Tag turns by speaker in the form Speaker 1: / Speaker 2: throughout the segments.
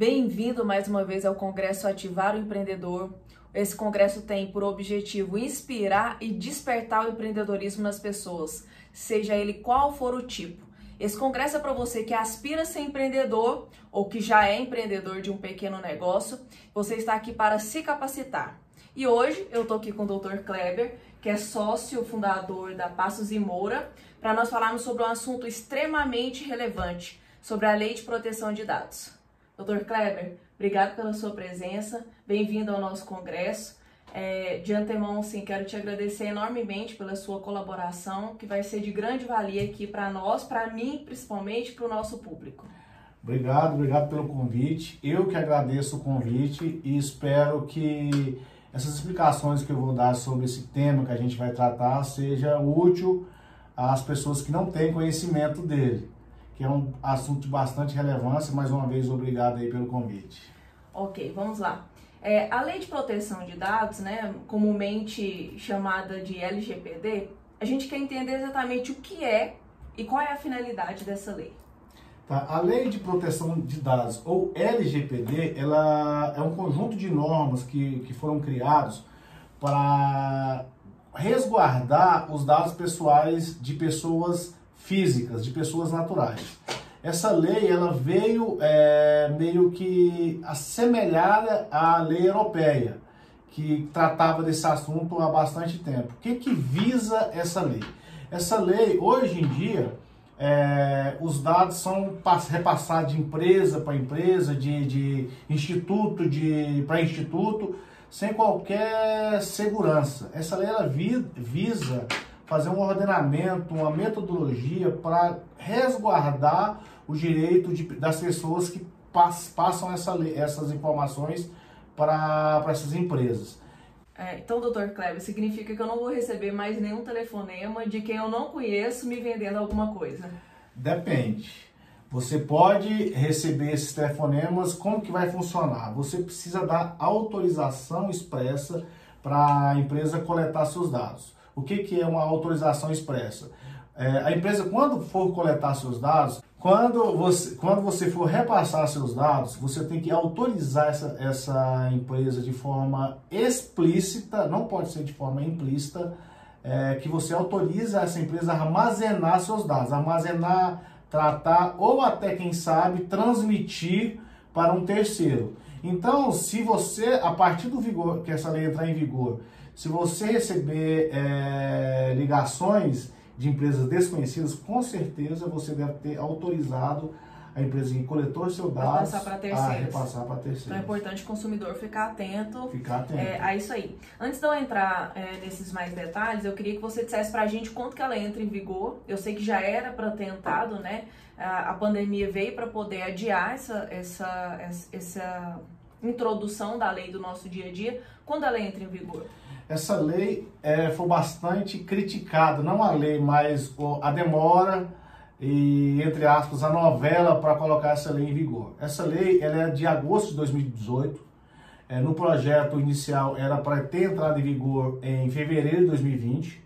Speaker 1: Bem-vindo mais uma vez ao Congresso Ativar o Empreendedor. Esse congresso tem por objetivo inspirar e despertar o empreendedorismo nas pessoas, seja ele qual for o tipo. Esse congresso é para você que aspira a ser empreendedor ou que já é empreendedor de um pequeno negócio. Você está aqui para se capacitar. E hoje eu estou aqui com o Dr. Kleber, que é sócio fundador da Passos e Moura, para nós falarmos sobre um assunto extremamente relevante, sobre a Lei de Proteção de Dados. Dr. Kleber, obrigado pela sua presença, bem-vindo ao nosso congresso. É, de antemão, sim, quero te agradecer enormemente pela sua colaboração, que vai ser de grande valia aqui para nós, para mim, principalmente, para o nosso público.
Speaker 2: Obrigado, obrigado pelo convite. Eu que agradeço o convite e espero que essas explicações que eu vou dar sobre esse tema que a gente vai tratar seja útil às pessoas que não têm conhecimento dele, que é um assunto de bastante relevância. Mais uma vez, obrigado aí pelo convite.
Speaker 1: Ok, vamos lá. É, a Lei de Proteção de Dados, né, comumente chamada de LGPD, a gente quer entender exatamente o que é e qual é a finalidade dessa lei.
Speaker 2: Tá? A Lei de Proteção de Dados, ou LGPD, ela é um conjunto de normas que, que foram criados para resguardar os dados pessoais de pessoas físicas, de pessoas naturais. Essa lei ela veio é, meio que assemelhada à lei europeia, que tratava desse assunto há bastante tempo. O que, que visa essa lei? Essa lei, hoje em dia, é, os dados são repassados de empresa para empresa, de, de instituto para instituto, sem qualquer segurança. Essa lei ela visa fazer um ordenamento, uma metodologia para resguardar o direito de, das pessoas que passam essa essas informações para essas empresas.
Speaker 1: É, então, doutor Kleber, significa que eu não vou receber mais nenhum telefonema de quem eu não conheço me vendendo alguma coisa?
Speaker 2: Depende. Você pode receber esses telefonemas, como que vai funcionar? Você precisa dar autorização expressa para a empresa coletar seus dados. O que, que é uma autorização expressa? É, a empresa, quando for coletar seus dados, quando você, quando você for repassar seus dados, você tem que autorizar essa, essa empresa de forma explícita, não pode ser de forma implícita, é, que você autoriza essa empresa a armazenar seus dados, armazenar, tratar ou até, quem sabe, transmitir para um terceiro. Então, se você, a partir do vigor, que essa lei entrar em vigor, se você receber é, ligações de empresas desconhecidas, com certeza você deve ter autorizado a empresa que coletou seu dados a repassar para terceiros.
Speaker 1: Então é importante o consumidor ficar atento,
Speaker 2: ficar atento. É,
Speaker 1: a isso aí. Antes de eu entrar é, nesses mais detalhes, eu queria que você dissesse para a gente quanto que ela entra em vigor. Eu sei que já era para ter entrado, né? A, a pandemia veio para poder adiar essa, essa, essa introdução da lei do nosso dia a dia. Quando ela entra em vigor?
Speaker 2: essa lei é, foi bastante criticada, não a lei, mas a demora e, entre aspas, a novela para colocar essa lei em vigor. Essa lei ela é de agosto de 2018, é, no projeto inicial era para ter entrado em vigor em fevereiro de 2020,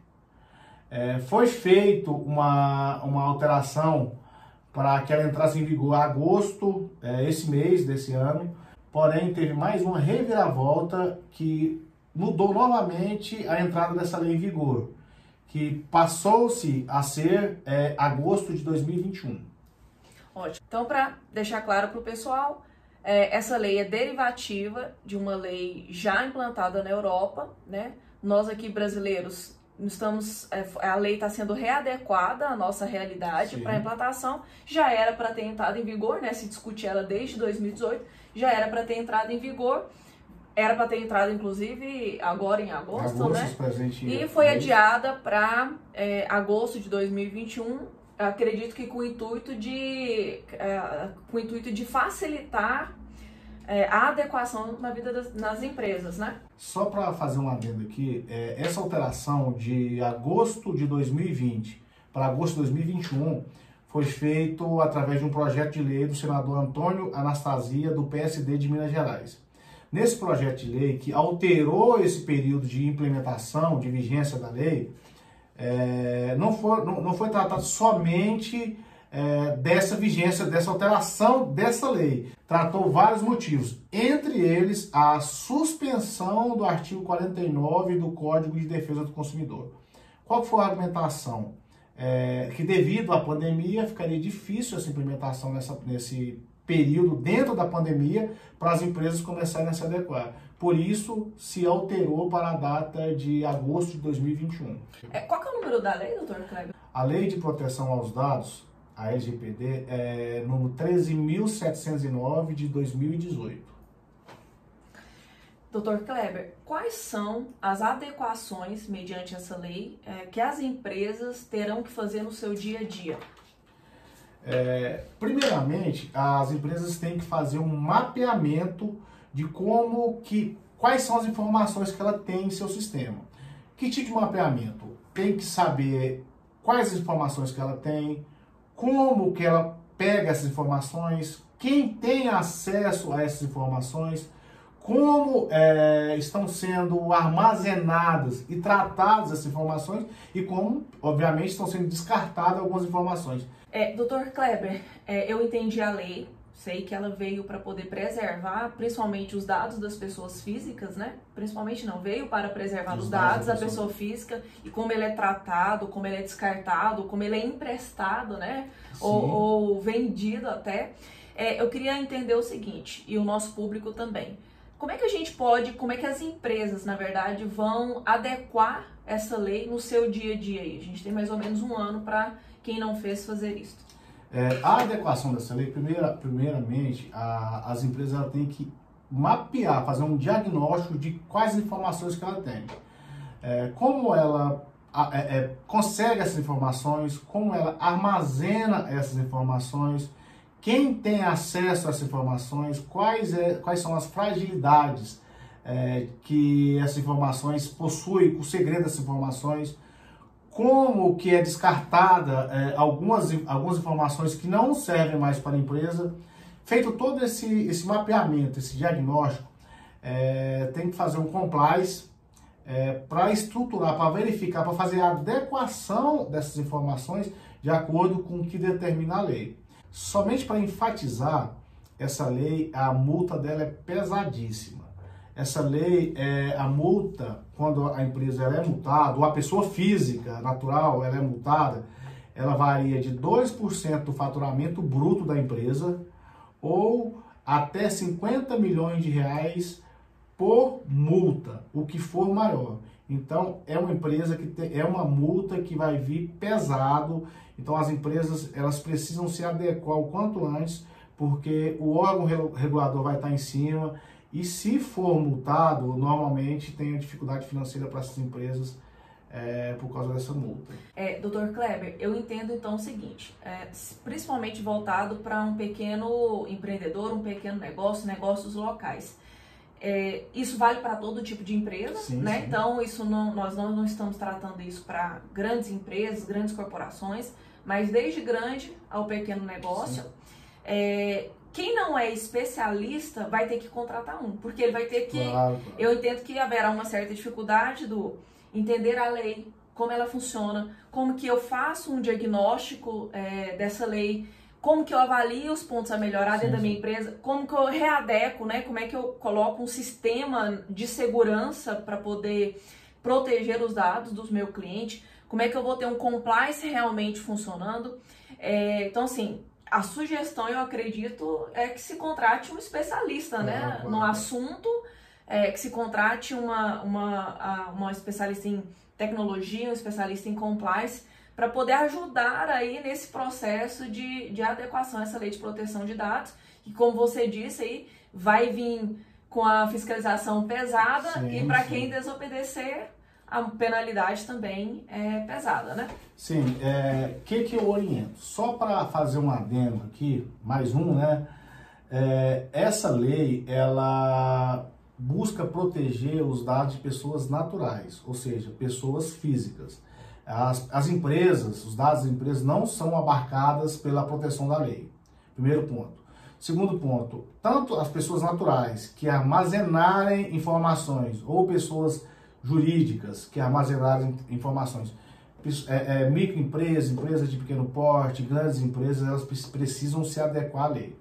Speaker 2: é, foi feito uma, uma alteração para que ela entrasse em vigor em agosto, é, esse mês desse ano, porém teve mais uma reviravolta que mudou novamente a entrada dessa lei em vigor, que passou-se a ser é, agosto de 2021.
Speaker 1: Ótimo. Então, para deixar claro para o pessoal, é, essa lei é derivativa de uma lei já implantada na Europa, né? Nós aqui brasileiros estamos é, a lei está sendo readequada à nossa realidade para implantação já era para ter entrado em vigor né se discute ela desde 2018 já era para ter entrado em vigor era para ter entrado, inclusive, agora em agosto,
Speaker 2: agosto
Speaker 1: né? E foi adiada para é, agosto de 2021. Acredito que com o intuito de, é, com o intuito de facilitar é, a adequação na vida das nas empresas, né?
Speaker 2: Só para fazer um adendo aqui, é, essa alteração de agosto de 2020 para agosto de 2021 foi feito através de um projeto de lei do senador Antônio Anastasia, do PSD de Minas Gerais. Nesse projeto de lei que alterou esse período de implementação, de vigência da lei, é, não, foi, não, não foi tratado somente é, dessa vigência, dessa alteração dessa lei, tratou vários motivos, entre eles a suspensão do artigo 49 do Código de Defesa do Consumidor. Qual foi a argumentação? É, que devido à pandemia ficaria difícil essa implementação nessa, nesse período dentro da pandemia para as empresas começarem a se adequar. Por isso, se alterou para a data de agosto de 2021.
Speaker 1: É, qual é o número da lei, doutor Kleber?
Speaker 2: A Lei de Proteção aos Dados, a LGPD, é número 13.709 de 2018.
Speaker 1: Doutor Kleber, quais são as adequações, mediante essa lei, é, que as empresas terão que fazer no seu dia a dia?
Speaker 2: É, primeiramente, as empresas têm que fazer um mapeamento de como que quais são as informações que ela tem em seu sistema. Que tipo de mapeamento? Tem que saber quais informações que ela tem, como que ela pega essas informações, quem tem acesso a essas informações, como é, estão sendo armazenadas e tratadas essas informações e como, obviamente, estão sendo descartadas algumas informações.
Speaker 1: É, Doutor Kleber, é, eu entendi a lei, sei que ela veio para poder preservar, principalmente os dados das pessoas físicas, né? Principalmente não, veio para preservar os, os dados, da pessoa física e como ele é tratado, como ele é descartado, como ele é emprestado, né? Ou, ou, vendido até. É, eu queria entender o seguinte, e o nosso público também. Como é que a gente pode, como é que as empresas, na verdade, vão adequar essa lei no seu dia a dia aí? A gente tem mais ou menos um ano para quem não fez fazer isso.
Speaker 2: É, a adequação dessa lei, primeira, primeiramente, a, as empresas têm que mapear, fazer um diagnóstico de quais informações que ela tem. É, como ela é, é, consegue essas informações, como ela armazena essas informações, quem tem acesso a essas informações, quais, é, quais são as fragilidades é, que essas informações possuem, o segredo dessas informações, como que é descartada é, algumas, algumas informações que não servem mais para a empresa. Feito todo esse, esse mapeamento, esse diagnóstico, é, tem que fazer um compliance é, para estruturar, para verificar, para fazer a adequação dessas informações de acordo com o que determina a lei. Somente para enfatizar, essa lei, a multa dela é pesadíssima. Essa lei, é, a multa, quando a empresa ela é multada, ou a pessoa física, natural, ela é multada, ela varia de 2% do faturamento bruto da empresa ou até 50 milhões de reais por multa, o que for maior. Então, é uma empresa que tem, é uma multa que vai vir pesado. Então, as empresas elas precisam se adequar o quanto antes, porque o órgão regulador vai estar em cima. E se for multado, normalmente tem a dificuldade financeira para essas empresas é, por causa dessa multa.
Speaker 1: É, Doutor Kleber, eu entendo então o seguinte, é, principalmente voltado para um pequeno empreendedor, um pequeno negócio, negócios locais. É, isso vale para todo tipo de empresa, sim, né? Sim. Então, isso não, nós não, não estamos tratando isso para grandes empresas, grandes corporações, mas desde grande ao pequeno negócio. É, quem não é especialista vai ter que contratar um, porque ele vai ter que. Claro, claro. Eu entendo que haverá uma certa dificuldade do entender a lei, como ela funciona, como que eu faço um diagnóstico é, dessa lei como que eu avalio os pontos a melhorar dentro sim, da minha empresa, como que eu readeco, né? Como é que eu coloco um sistema de segurança para poder proteger os dados dos meu cliente, como é que eu vou ter um compliance realmente funcionando. É, então, assim, a sugestão, eu acredito, é que se contrate um especialista, né? no assunto, é, que se contrate uma, uma, uma especialista em tecnologia, um especialista em compliance, para poder ajudar aí nesse processo de, de adequação a essa lei de proteção de dados, que como você disse aí, vai vir com a fiscalização pesada sim, e para quem desobedecer, a penalidade também é pesada, né?
Speaker 2: Sim, o é, que, que eu oriento? Só para fazer um adendo aqui, mais um, né? É, essa lei, ela busca proteger os dados de pessoas naturais, ou seja, pessoas físicas. As, as empresas, os dados das empresas não são abarcadas pela proteção da lei. Primeiro ponto. Segundo ponto, tanto as pessoas naturais que armazenarem informações ou pessoas jurídicas que armazenarem informações, é, é, microempresas, empresas de pequeno porte, grandes empresas, elas precisam se adequar à lei.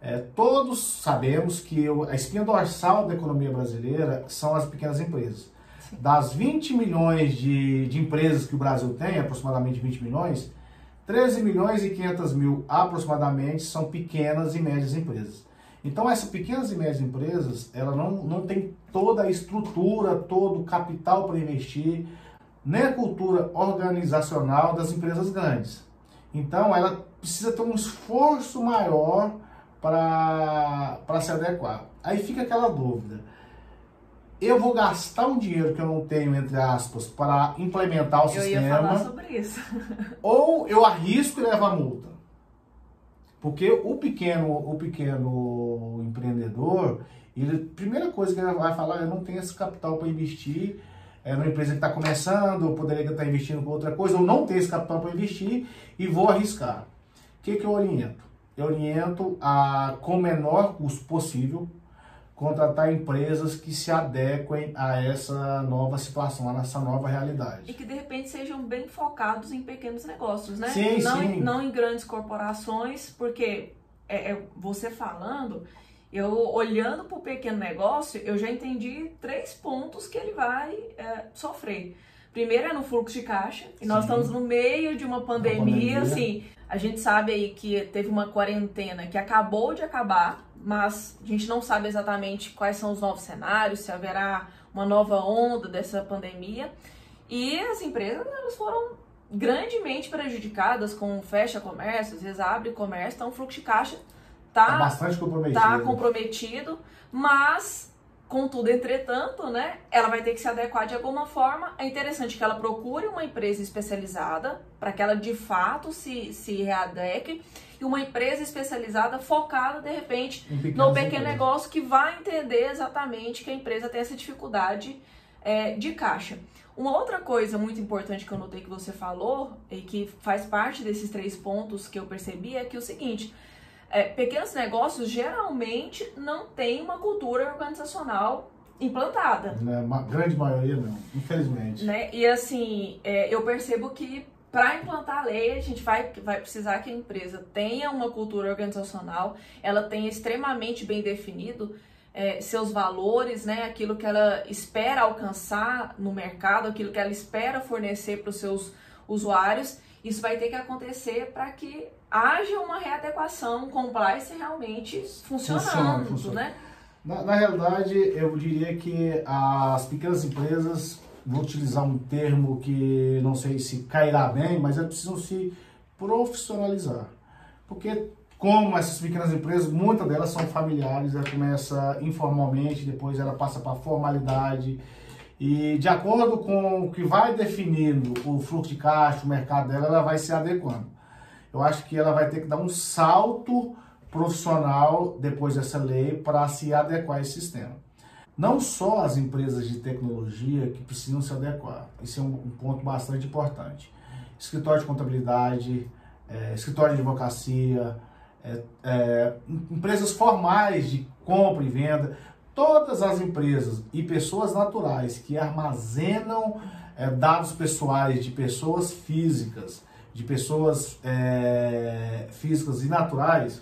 Speaker 2: É, todos sabemos que a espinha dorsal da economia brasileira são as pequenas empresas. Das 20 milhões de, de empresas que o Brasil tem, aproximadamente 20 milhões, 13 milhões e 500 mil aproximadamente são pequenas e médias empresas. Então essas pequenas e médias empresas, ela não, não tem toda a estrutura, todo o capital para investir, nem a cultura organizacional das empresas grandes. Então ela precisa ter um esforço maior para se adequar. Aí fica aquela dúvida. Eu vou gastar um dinheiro que eu não tenho, entre aspas, para implementar o
Speaker 1: eu
Speaker 2: sistema.
Speaker 1: Eu ia falar sobre isso.
Speaker 2: ou eu arrisco e levo a multa. Porque o pequeno, o pequeno empreendedor, ele, a primeira coisa que ele vai falar, eu não tenho esse capital para investir é, numa empresa que está começando, eu poderia estar investindo com outra coisa, ou não tenho esse capital para investir e vou arriscar. O que, que eu oriento? Eu oriento a, com o menor custo possível, contratar empresas que se adequem a essa nova situação, a essa nova realidade.
Speaker 1: E que de repente sejam bem focados em pequenos negócios, né?
Speaker 2: Sim,
Speaker 1: não,
Speaker 2: sim.
Speaker 1: não em grandes corporações, porque é, é você falando, eu olhando para o pequeno negócio, eu já entendi três pontos que ele vai é, sofrer. Primeiro é no fluxo de caixa, e nós estamos no meio de uma pandemia, uma pandemia, assim, a gente sabe aí que teve uma quarentena que acabou de acabar, mas a gente não sabe exatamente quais são os novos cenários, se haverá uma nova onda dessa pandemia. E as empresas elas foram grandemente prejudicadas com fecha comércio, às vezes abre comércio, então o fluxo de caixa está
Speaker 2: tá bastante comprometido.
Speaker 1: Tá comprometido, mas Contudo, entretanto, né, ela vai ter que se adequar de alguma forma. É interessante que ela procure uma empresa especializada para que ela de fato se, se readeque e uma empresa especializada focada de repente no pequeno negócio que vai entender exatamente que a empresa tem essa dificuldade é, de caixa. Uma outra coisa muito importante que eu notei que você falou e que faz parte desses três pontos que eu percebi é que é o seguinte: é, pequenos negócios geralmente não têm uma cultura organizacional implantada.
Speaker 2: Né, uma grande maioria não, infelizmente.
Speaker 1: Né? E assim, é, eu percebo que para implantar a lei, a gente vai, vai precisar que a empresa tenha uma cultura organizacional, ela tenha extremamente bem definido é, seus valores, né, aquilo que ela espera alcançar no mercado, aquilo que ela espera fornecer para os seus usuários. Isso vai ter que acontecer para que haja uma readequação, um compliance realmente funcionando, funciona, funciona. né?
Speaker 2: Na, na, realidade, eu diria que as pequenas empresas, vou utilizar um termo que não sei se cairá bem, mas elas precisam se profissionalizar. Porque como essas pequenas empresas, muitas delas são familiares, ela começa informalmente, depois ela passa para formalidade, e de acordo com o que vai definindo o fluxo de caixa, o mercado dela, ela vai se adequando eu acho que ela vai ter que dar um salto profissional depois dessa lei para se adequar a esse sistema. Não só as empresas de tecnologia que precisam se adequar, isso é um, um ponto bastante importante. Escritório de contabilidade, é, escritório de advocacia, é, é, empresas formais de compra e venda, todas as empresas e pessoas naturais que armazenam é, dados pessoais de pessoas físicas de pessoas é, físicas e naturais,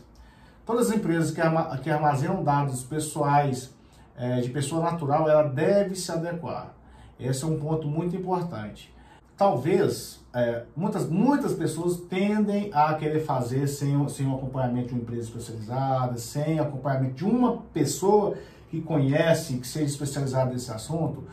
Speaker 2: todas as empresas que, que armazenam dados pessoais é, de pessoa natural, ela deve se adequar. Esse é um ponto muito importante. Talvez é, muitas, muitas pessoas tendem a querer fazer sem, sem o acompanhamento de uma empresa especializada, sem acompanhamento de uma pessoa que conhece, que seja especializada nesse assunto.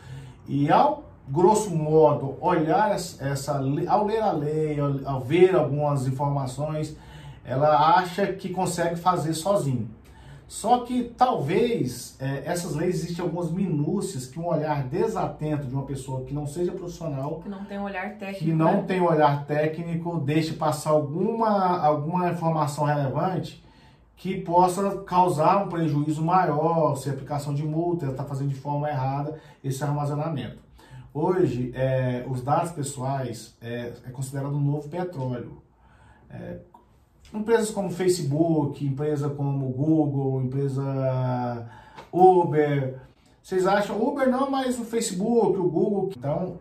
Speaker 2: E ao grosso modo, olhar essa, ao ler a lei, ao, ver algumas informações, ela acha que consegue fazer sozinho. Só que talvez é, essas leis existem algumas minúcias que um olhar desatento de uma pessoa que não seja profissional,
Speaker 1: que não tem um olhar técnico,
Speaker 2: que não né? tem um olhar técnico, deixe passar alguma, alguma informação relevante que possa causar um prejuízo maior, se a aplicação de multa, está fazendo de forma errada esse armazenamento. Hoje, é, os dados pessoais é, é considerado um novo petróleo. É, empresas como Facebook, empresa como Google, empresa Uber, vocês acham Uber não, mas o Facebook, o Google, então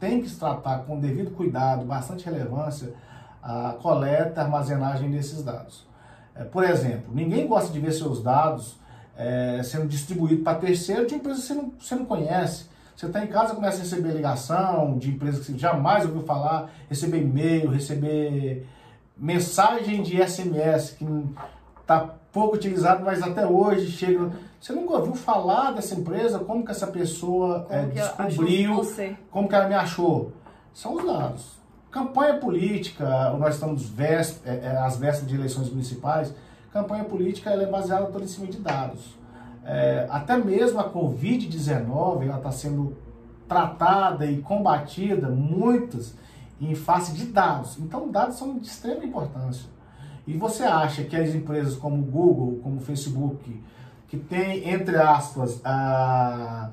Speaker 2: tem que se tratar com devido cuidado, bastante relevância a coleta, a armazenagem desses dados. É, por exemplo, ninguém gosta de ver seus dados é, sendo distribuídos para terceiro de empresa que você não, você não conhece. Você está em casa começa a receber ligação de empresas que você jamais ouviu falar, receber e-mail, receber mensagem de SMS que está pouco utilizado, mas até hoje chega. Você nunca ouviu falar dessa empresa? Como que essa pessoa é, descobriu? Como que ela me achou? São os dados. Campanha política, nós estamos é, é, às vésperas de eleições municipais, campanha política ela é baseada toda em cima de dados. É, até mesmo a Covid-19 está sendo tratada e combatida, muitas, em face de dados. Então, dados são de extrema importância. E você acha que as empresas como Google, como Facebook, que tem, entre aspas, a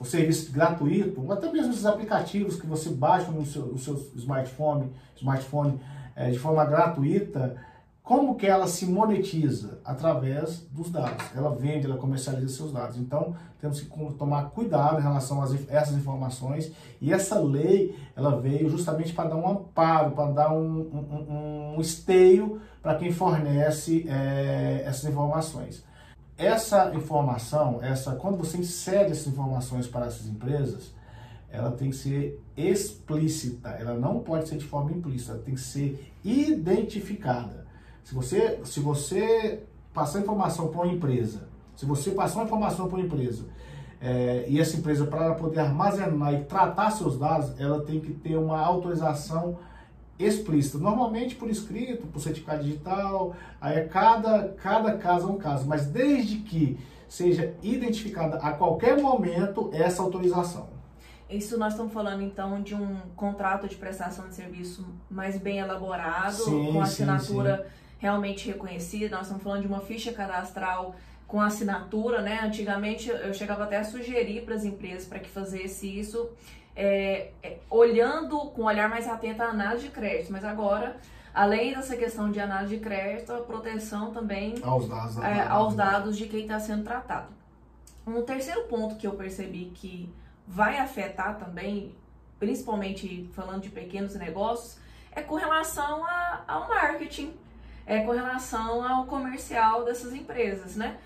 Speaker 2: o serviço gratuito, ou até mesmo esses aplicativos que você baixa no seu, no seu smartphone, smartphone é, de forma gratuita, como que ela se monetiza? Através dos dados. Ela vende, ela comercializa seus dados. Então, temos que tomar cuidado em relação a essas informações. E essa lei, ela veio justamente para dar um amparo, para dar um, um, um esteio para quem fornece é, essas informações. Essa informação, essa quando você insere essas informações para essas empresas, ela tem que ser explícita, ela não pode ser de forma implícita, ela tem que ser identificada. Se você, se você passar informação para uma empresa, se você passar uma informação para uma empresa é, e essa empresa, para poder armazenar e tratar seus dados, ela tem que ter uma autorização explícita, normalmente por escrito, por certificado digital, aí é cada, cada caso é um caso, mas desde que seja identificada a qualquer momento essa autorização.
Speaker 1: Isso nós estamos falando então de um contrato de prestação de serviço mais bem elaborado, sim, com assinatura sim, sim. Realmente reconhecida. Nós estamos falando de uma ficha cadastral com assinatura, né? Antigamente eu chegava até a sugerir para as empresas para que fizesse isso é, é, olhando com um olhar mais atento à análise de crédito, mas agora, além dessa questão de análise de crédito, a proteção também
Speaker 2: aos dados,
Speaker 1: é, aos dados de quem está sendo tratado. Um terceiro ponto que eu percebi que vai afetar também, principalmente falando de pequenos negócios, é com relação a, ao marketing, é com relação ao comercial dessas empresas, né?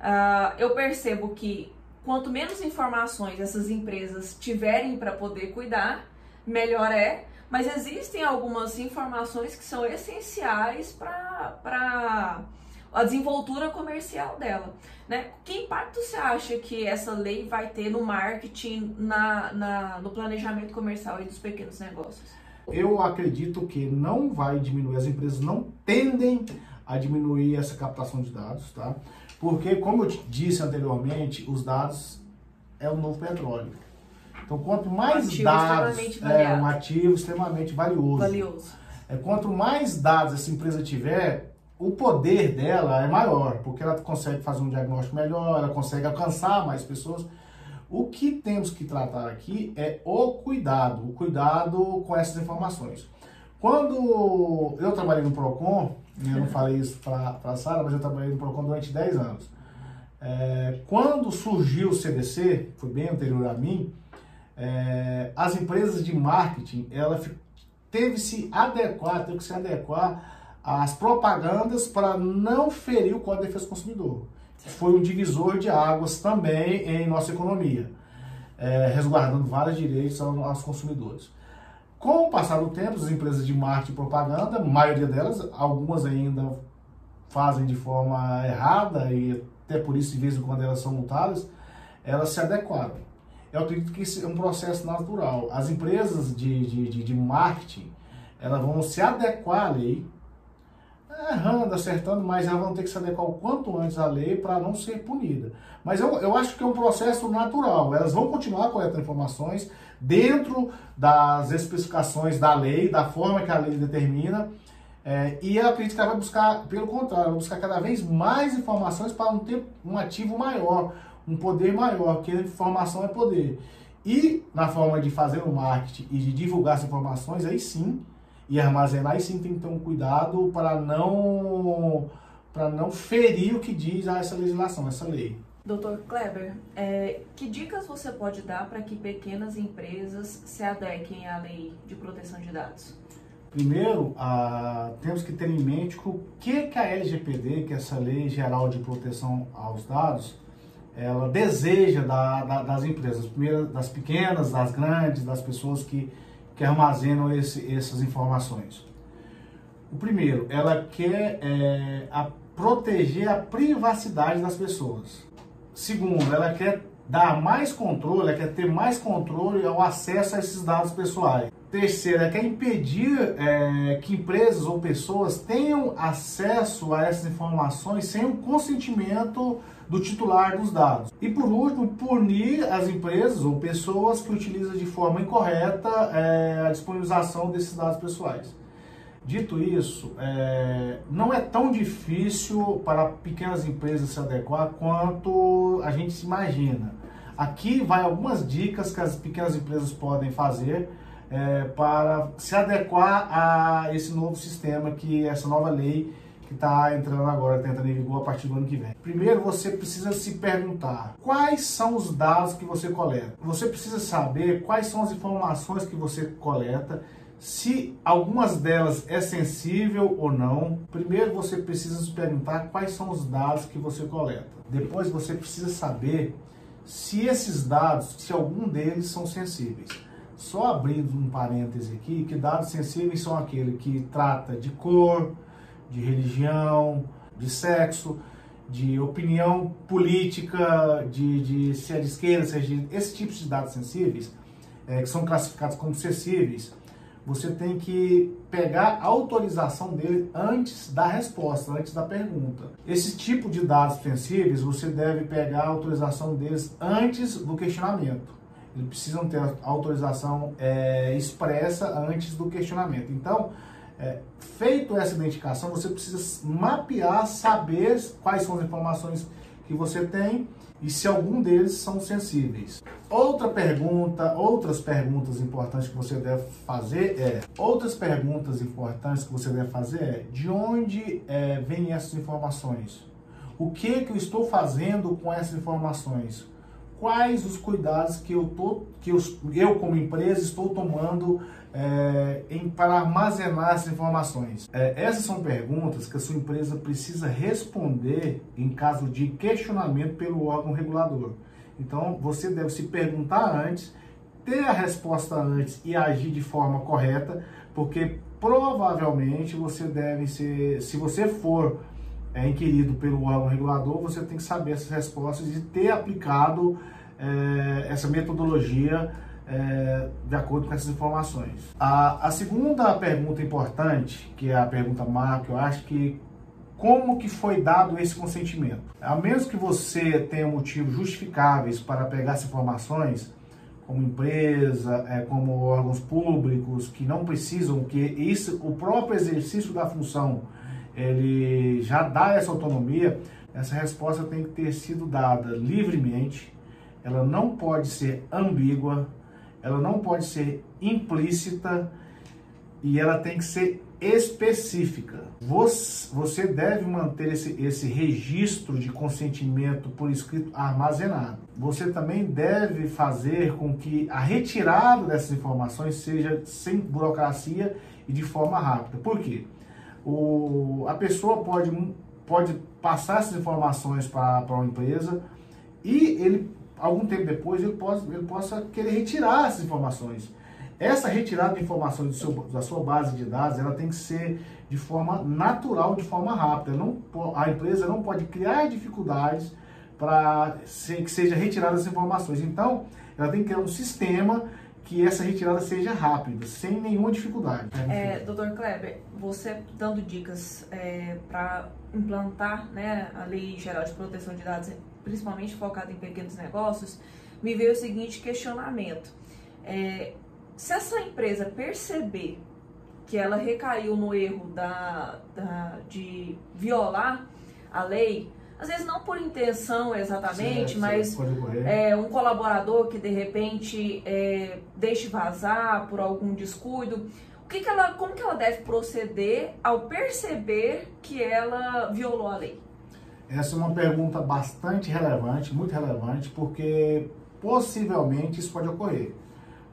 Speaker 1: Uh, eu percebo que Quanto menos informações essas empresas tiverem para poder cuidar, melhor é. Mas existem algumas informações que são essenciais para a desenvoltura comercial dela. Né? Que impacto você acha que essa lei vai ter no marketing, na, na, no planejamento comercial e dos pequenos negócios?
Speaker 2: Eu acredito que não vai diminuir, as empresas não tendem a diminuir essa captação de dados, tá? Porque, como eu disse anteriormente, os dados é o novo petróleo. Então, quanto mais um dados, é um ativo extremamente valioso.
Speaker 1: valioso.
Speaker 2: É, quanto mais dados essa empresa tiver, o poder dela é maior, porque ela consegue fazer um diagnóstico melhor, ela consegue alcançar mais pessoas. O que temos que tratar aqui é o cuidado, o cuidado com essas informações. Quando eu trabalhei no PROCON, eu não falei isso para a Sara, mas eu trabalhei no PROCON durante 10 anos. É, quando surgiu o CDC, foi bem anterior a mim, é, as empresas de marketing, ela teve se adequar, teve que se adequar às propagandas para não ferir o Código de Defesa do Consumidor. Foi um divisor de águas também em nossa economia, é, resguardando vários direitos aos consumidores. Com o passar do tempo, as empresas de marketing e propaganda, a maioria delas, algumas ainda fazem de forma errada e até por isso de vez em quando elas são multadas, elas se adequaram. Eu acredito que isso é um processo natural. As empresas de, de, de, de marketing, elas vão se adequar à lei, errando, acertando, mas elas vão ter que se adequar o quanto antes à lei para não ser punida. Mas eu, eu acho que é um processo natural. Elas vão continuar coletando informações dentro das especificações da lei, da forma que a lei determina. É, e eu acredito que ela vai buscar, pelo contrário, vai buscar cada vez mais informações para um ter um ativo maior, um poder maior, porque informação é poder. E na forma de fazer o marketing e de divulgar as informações, aí sim, e armazenar, aí sim tem que ter um cuidado para não, para não ferir o que diz essa legislação, essa lei.
Speaker 1: Doutor Kleber, é, que dicas você pode dar para que pequenas empresas se adequem à lei de proteção de dados?
Speaker 2: Primeiro, ah, temos que ter em mente que o que, que a LGPD, que é essa Lei Geral de Proteção aos Dados, ela deseja da, da, das empresas, primeiro das pequenas, das grandes, das pessoas que, que armazenam esse, essas informações. O primeiro, ela quer é, a, proteger a privacidade das pessoas. Segundo, ela quer dar mais controle, ela quer ter mais controle ao acesso a esses dados pessoais. Terceiro, ela quer impedir é, que empresas ou pessoas tenham acesso a essas informações sem o consentimento do titular dos dados. E por último, punir as empresas ou pessoas que utilizam de forma incorreta é, a disponibilização desses dados pessoais. Dito isso, é, não é tão difícil para pequenas empresas se adequar quanto a gente se imagina. Aqui vai algumas dicas que as pequenas empresas podem fazer é, para se adequar a esse novo sistema, que essa nova lei que está entrando agora, está entrando em vigor a partir do ano que vem. Primeiro, você precisa se perguntar quais são os dados que você coleta. Você precisa saber quais são as informações que você coleta se algumas delas é sensível ou não. Primeiro você precisa se perguntar quais são os dados que você coleta. Depois você precisa saber se esses dados, se algum deles são sensíveis. Só abrindo um parêntese aqui, que dados sensíveis são aquele que trata de cor, de religião, de sexo, de opinião política, de, de se é de esquerda, se é de... Esses tipos de dados sensíveis, é, que são classificados como sensíveis, você tem que pegar a autorização dele antes da resposta, antes da pergunta. Esse tipo de dados sensíveis, você deve pegar a autorização deles antes do questionamento. Eles precisam ter a autorização é, expressa antes do questionamento. Então, é, feito essa identificação, você precisa mapear, saber quais são as informações que você tem e se algum deles são sensíveis. Outra pergunta, outras perguntas importantes que você deve fazer é, outras perguntas importantes que você deve fazer é, de onde é, vêm essas informações? O que que eu estou fazendo com essas informações? Quais os cuidados que eu, tô, que eu, eu como empresa estou tomando é, em, para armazenar essas informações? É, essas são perguntas que a sua empresa precisa responder em caso de questionamento pelo órgão regulador. Então, você deve se perguntar antes, ter a resposta antes e agir de forma correta, porque provavelmente você deve ser, se você for é, inquirido pelo órgão regulador, você tem que saber essas respostas e ter aplicado é, essa metodologia é, de acordo com essas informações. A, a, segunda pergunta importante, que é a pergunta marca, eu acho que como que foi dado esse consentimento? A menos que você tenha motivos justificáveis para pegar essas informações, como empresa, é, como órgãos públicos, que não precisam, que isso, o próprio exercício da função ele já dá essa autonomia, essa resposta tem que ter sido dada livremente, ela não pode ser ambígua, ela não pode ser implícita e ela tem que ser específica. Você deve manter esse, esse registro de consentimento por escrito armazenado. Você também deve fazer com que a retirada dessas informações seja sem burocracia e de forma rápida. Por quê? O, a pessoa pode, pode passar essas informações para uma empresa e ele, algum tempo depois, ele possa, ele possa querer retirar essas informações. Essa retirada de informações seu, da sua base de dados, ela tem que ser de forma natural, de forma rápida. Não, a empresa não pode criar dificuldades para que seja retirada as informações. Então, ela tem que criar um sistema que essa retirada seja rápida, sem nenhuma dificuldade.
Speaker 1: É, doutor Kleber, você dando dicas é, para implantar né, a Lei Geral de Proteção de Dados, principalmente focada em pequenos negócios, me veio o seguinte questionamento. É, se essa empresa perceber que ela recaiu no erro da, da, de violar a lei, às vezes não por intenção exatamente, mas é, um colaborador que de repente é, deixe vazar por algum descuido, o que, que ela, como que ela deve proceder ao perceber que ela violou a lei?
Speaker 2: Essa é uma pergunta bastante relevante, muito relevante, porque possivelmente isso pode ocorrer.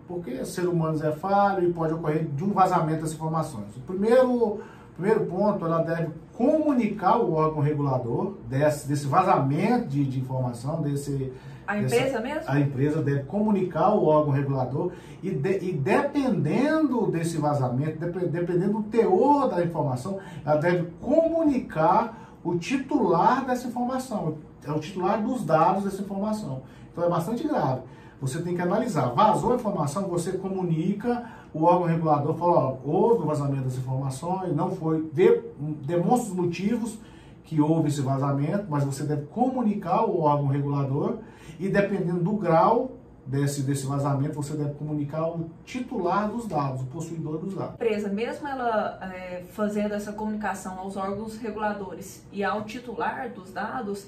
Speaker 2: Porque ser humano é falho e pode ocorrer de um vazamento das informações. O primeiro, primeiro ponto, ela deve comunicar o órgão regulador desse, desse vazamento de, de informação, desse...
Speaker 1: A empresa mesmo?
Speaker 2: A empresa deve comunicar o órgão regulador e, de, e dependendo desse vazamento, dependendo do teor da informação, ela deve comunicar o titular dessa informação, é o titular dos dados dessa informação. Então é bastante grave. Você tem que analisar. Vazou a informação, você comunica, o órgão regulador fala, ó, houve vazamento dessa informação, e não foi, de, demonstra os motivos que houve esse vazamento, mas você deve comunicar o órgão regulador e dependendo do grau desse, desse vazamento, você deve comunicar o titular dos dados, o possuidor dos dados. A
Speaker 1: empresa, mesmo ela é, fazendo essa comunicação aos órgãos reguladores e ao titular dos dados,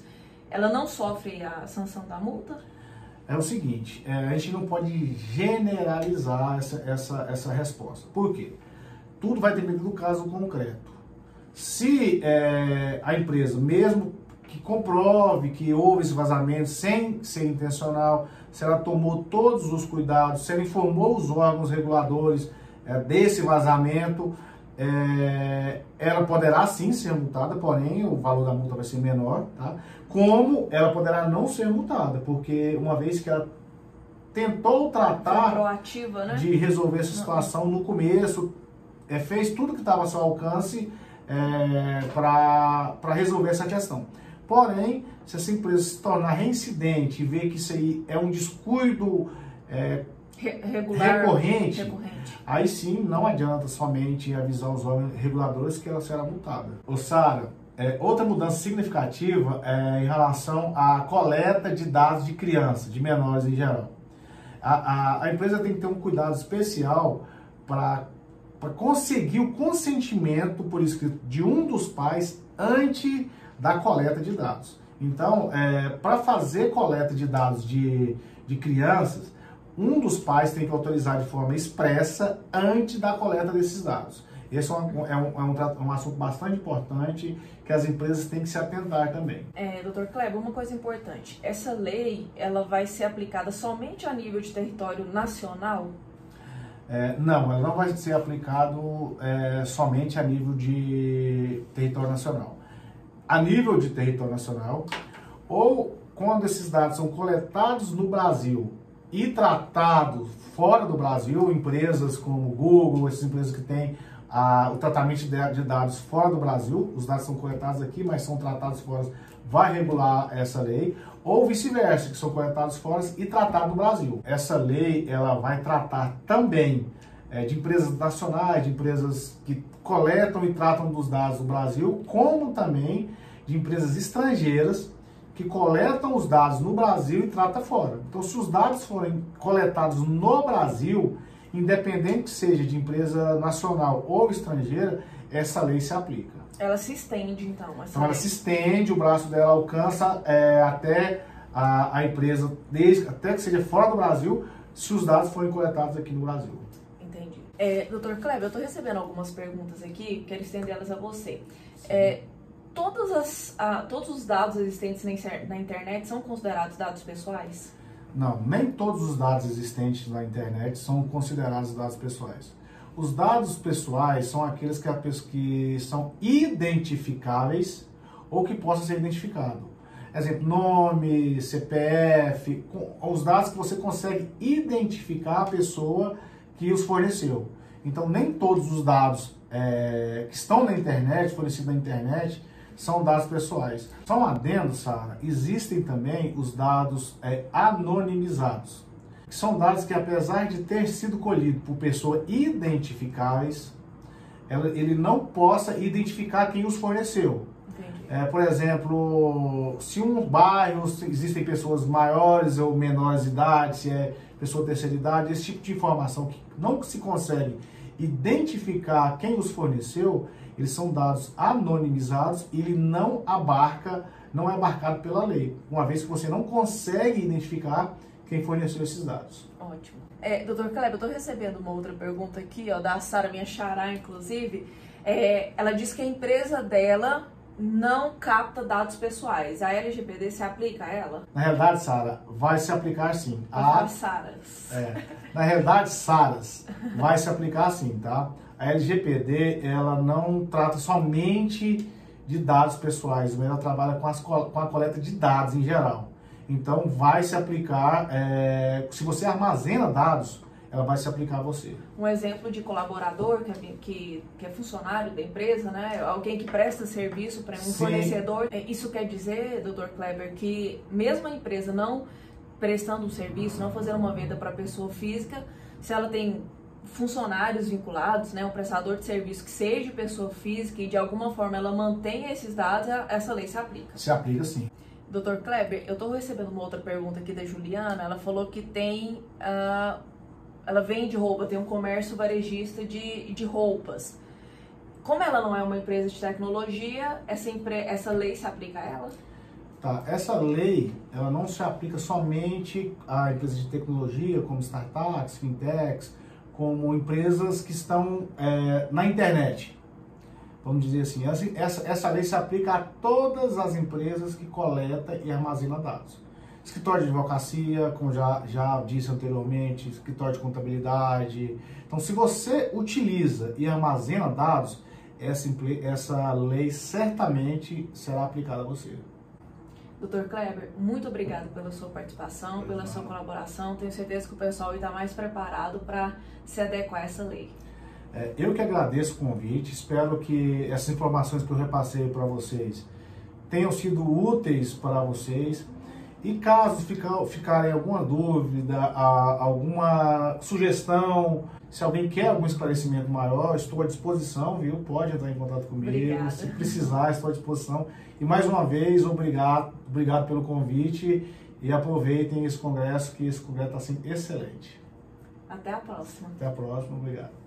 Speaker 1: ela não sofre a sanção da multa?
Speaker 2: É o seguinte, é, a gente não pode generalizar essa, essa, essa resposta. Por quê? Tudo vai depender do caso concreto. Se é, a empresa, mesmo que comprove que houve esse vazamento sem ser intencional, se ela tomou todos os cuidados, se ela informou os órgãos reguladores é, desse vazamento, é, ela poderá sim ser multada, porém o valor da multa vai ser menor, tá? Como ela poderá não ser multada, porque uma vez que ela tentou tratar
Speaker 1: proativa, né?
Speaker 2: de resolver essa situação no começo, é, fez tudo que estava ao seu alcance é, para resolver essa questão. Porém, se essa empresa se tornar reincidente e ver que isso aí é um descuido é,
Speaker 1: Regular,
Speaker 2: recorrente,
Speaker 1: recorrente,
Speaker 2: aí sim não adianta somente avisar os órgãos reguladores que ela será multada. Ô Sara, é, outra mudança significativa é em relação à coleta de dados de crianças, de menores em geral. A, a, a empresa tem que ter um cuidado especial para conseguir o consentimento por escrito de um dos pais antes da coleta de dados. Então, é, para fazer coleta de dados de, de crianças, um dos pais tem que autorizar de forma expressa antes da coleta desses dados. Esse é um, é um, é um, um assunto bastante importante que as empresas têm que se atentar também.
Speaker 1: É, doutor Kleber, uma coisa importante. Essa lei, ela vai ser aplicada somente a nível de território nacional?
Speaker 2: É, não, ela não vai ser aplicado é, somente a nível de território nacional a nível de território nacional, ou quando esses dados são coletados no Brasil e tratados fora do Brasil, empresas como Google, essas empresas que têm ah, o tratamento de dados fora do Brasil, os dados são coletados aqui, mas são tratados fora, vai regular essa lei, ou vice-versa, que são coletados fora e tratados no Brasil. Essa lei ela vai tratar também é, de empresas nacionais, de empresas que coletam e tratam dos dados do Brasil, como também de empresas estrangeiras que coletam os dados no Brasil e trata fora. Então, se os dados forem coletados no Brasil, independente que seja de empresa nacional ou estrangeira, essa lei se aplica.
Speaker 1: Ela se estende, então.
Speaker 2: então, ela se estende, o braço dela alcança é, até a, a empresa, desde, até que seja fora do Brasil, se os dados forem coletados aqui no Brasil.
Speaker 1: Entendi. É, doutor Kleber, eu estou recebendo algumas perguntas aqui, quero estendê-las a você. É, todas as, todos os dados existentes na internet são considerados dados pessoais?
Speaker 2: Não, nem todos os dados existentes na internet são considerados dados pessoais. Os dados pessoais são aqueles que, que são identificáveis ou que possam ser identificados. Exemplo, nome, CPF, os dados que você consegue identificar a pessoa que os forneceu. Então, nem todos os dados é, que estão na internet, fornecidos na internet, são dados pessoais. Só um adendo, Sara, existem também os dados é, anonimizados, que são dados que apesar de ter sido colhido por pessoas identificáveis, ela, ele não possa identificar quem os forneceu. É, por exemplo, se um bairro existem pessoas maiores ou menores de idade, se é pessoa terceira idade, esse tipo de informação que não se consegue identificar quem os forneceu, eles são dados anonimizados e ele não abarca, não é abarcado pela lei, uma vez que você não consegue identificar quem forneceu esses dados.
Speaker 1: Ótimo. É, doutor Caleb, eu estou recebendo uma outra pergunta aqui, ó, da Sara, minha xará, inclusive. É, ela disse que a empresa dela não capta dados pessoais. A LGPD se aplica a ela?
Speaker 2: Na realidade, Sara, vai se aplicar sim.
Speaker 1: A Saras.
Speaker 2: É, na realidade, Saras vai se aplicar sim, tá? A LGPD ela não trata somente de dados pessoais, mas ela trabalha com, as, com a coleta de dados em geral. Então, vai se aplicar, é, se você armazena dados, ela vai se aplicar a você.
Speaker 1: Um exemplo de colaborador que é, que, que é funcionário da empresa, né? Alguém que presta serviço para um Sim. fornecedor. É, isso quer dizer, doutor Kleber, que mesmo a empresa não prestando um serviço, não fazendo uma venda para pessoa física, se ela tem funcionários vinculados, né, um prestador de serviço que seja pessoa física e de alguma forma ela mantenha esses dados, essa lei se aplica.
Speaker 2: Se aplica sim.
Speaker 1: Doutor Kleber, eu estou recebendo uma outra pergunta aqui da Juliana. Ela falou que tem uh, ela vende roupa, tem um comércio varejista de, de roupas. Como ela não é uma empresa de tecnologia, essa, empre, essa lei se aplica a ela?
Speaker 2: Tá, essa lei ela não se aplica somente a empresas de tecnologia, como startups, fintechs, como empresas que estão é, na internet. Vamos dizer assim, essa, essa lei se aplica a todas as empresas que coletam e armazenam dados escritório de advocacia, como já, já disse anteriormente, escritório de contabilidade. Então, se você utiliza e armazena dados, essa, essa lei certamente será aplicada a você.
Speaker 1: Doutor Kleber, muito obrigado pela sua participação, pela sua colaboração. Tenho certeza que o pessoal está mais preparado para se adequar a essa lei.
Speaker 2: É, eu que agradeço o convite, espero que essas informações que eu repassei para vocês tenham sido úteis para vocês. E caso ficar, ficarem alguma dúvida, alguma sugestão, se alguém quer algum esclarecimento maior, estou à disposição, viu? Pode entrar em contato comigo.
Speaker 1: Obrigada.
Speaker 2: Se precisar, estou à disposição. E mais uma vez, obrigado, obrigado pelo convite e aproveitem esse congresso, que esse congresso está sendo excelente.
Speaker 1: Até a próxima.
Speaker 2: Até a próxima, obrigado.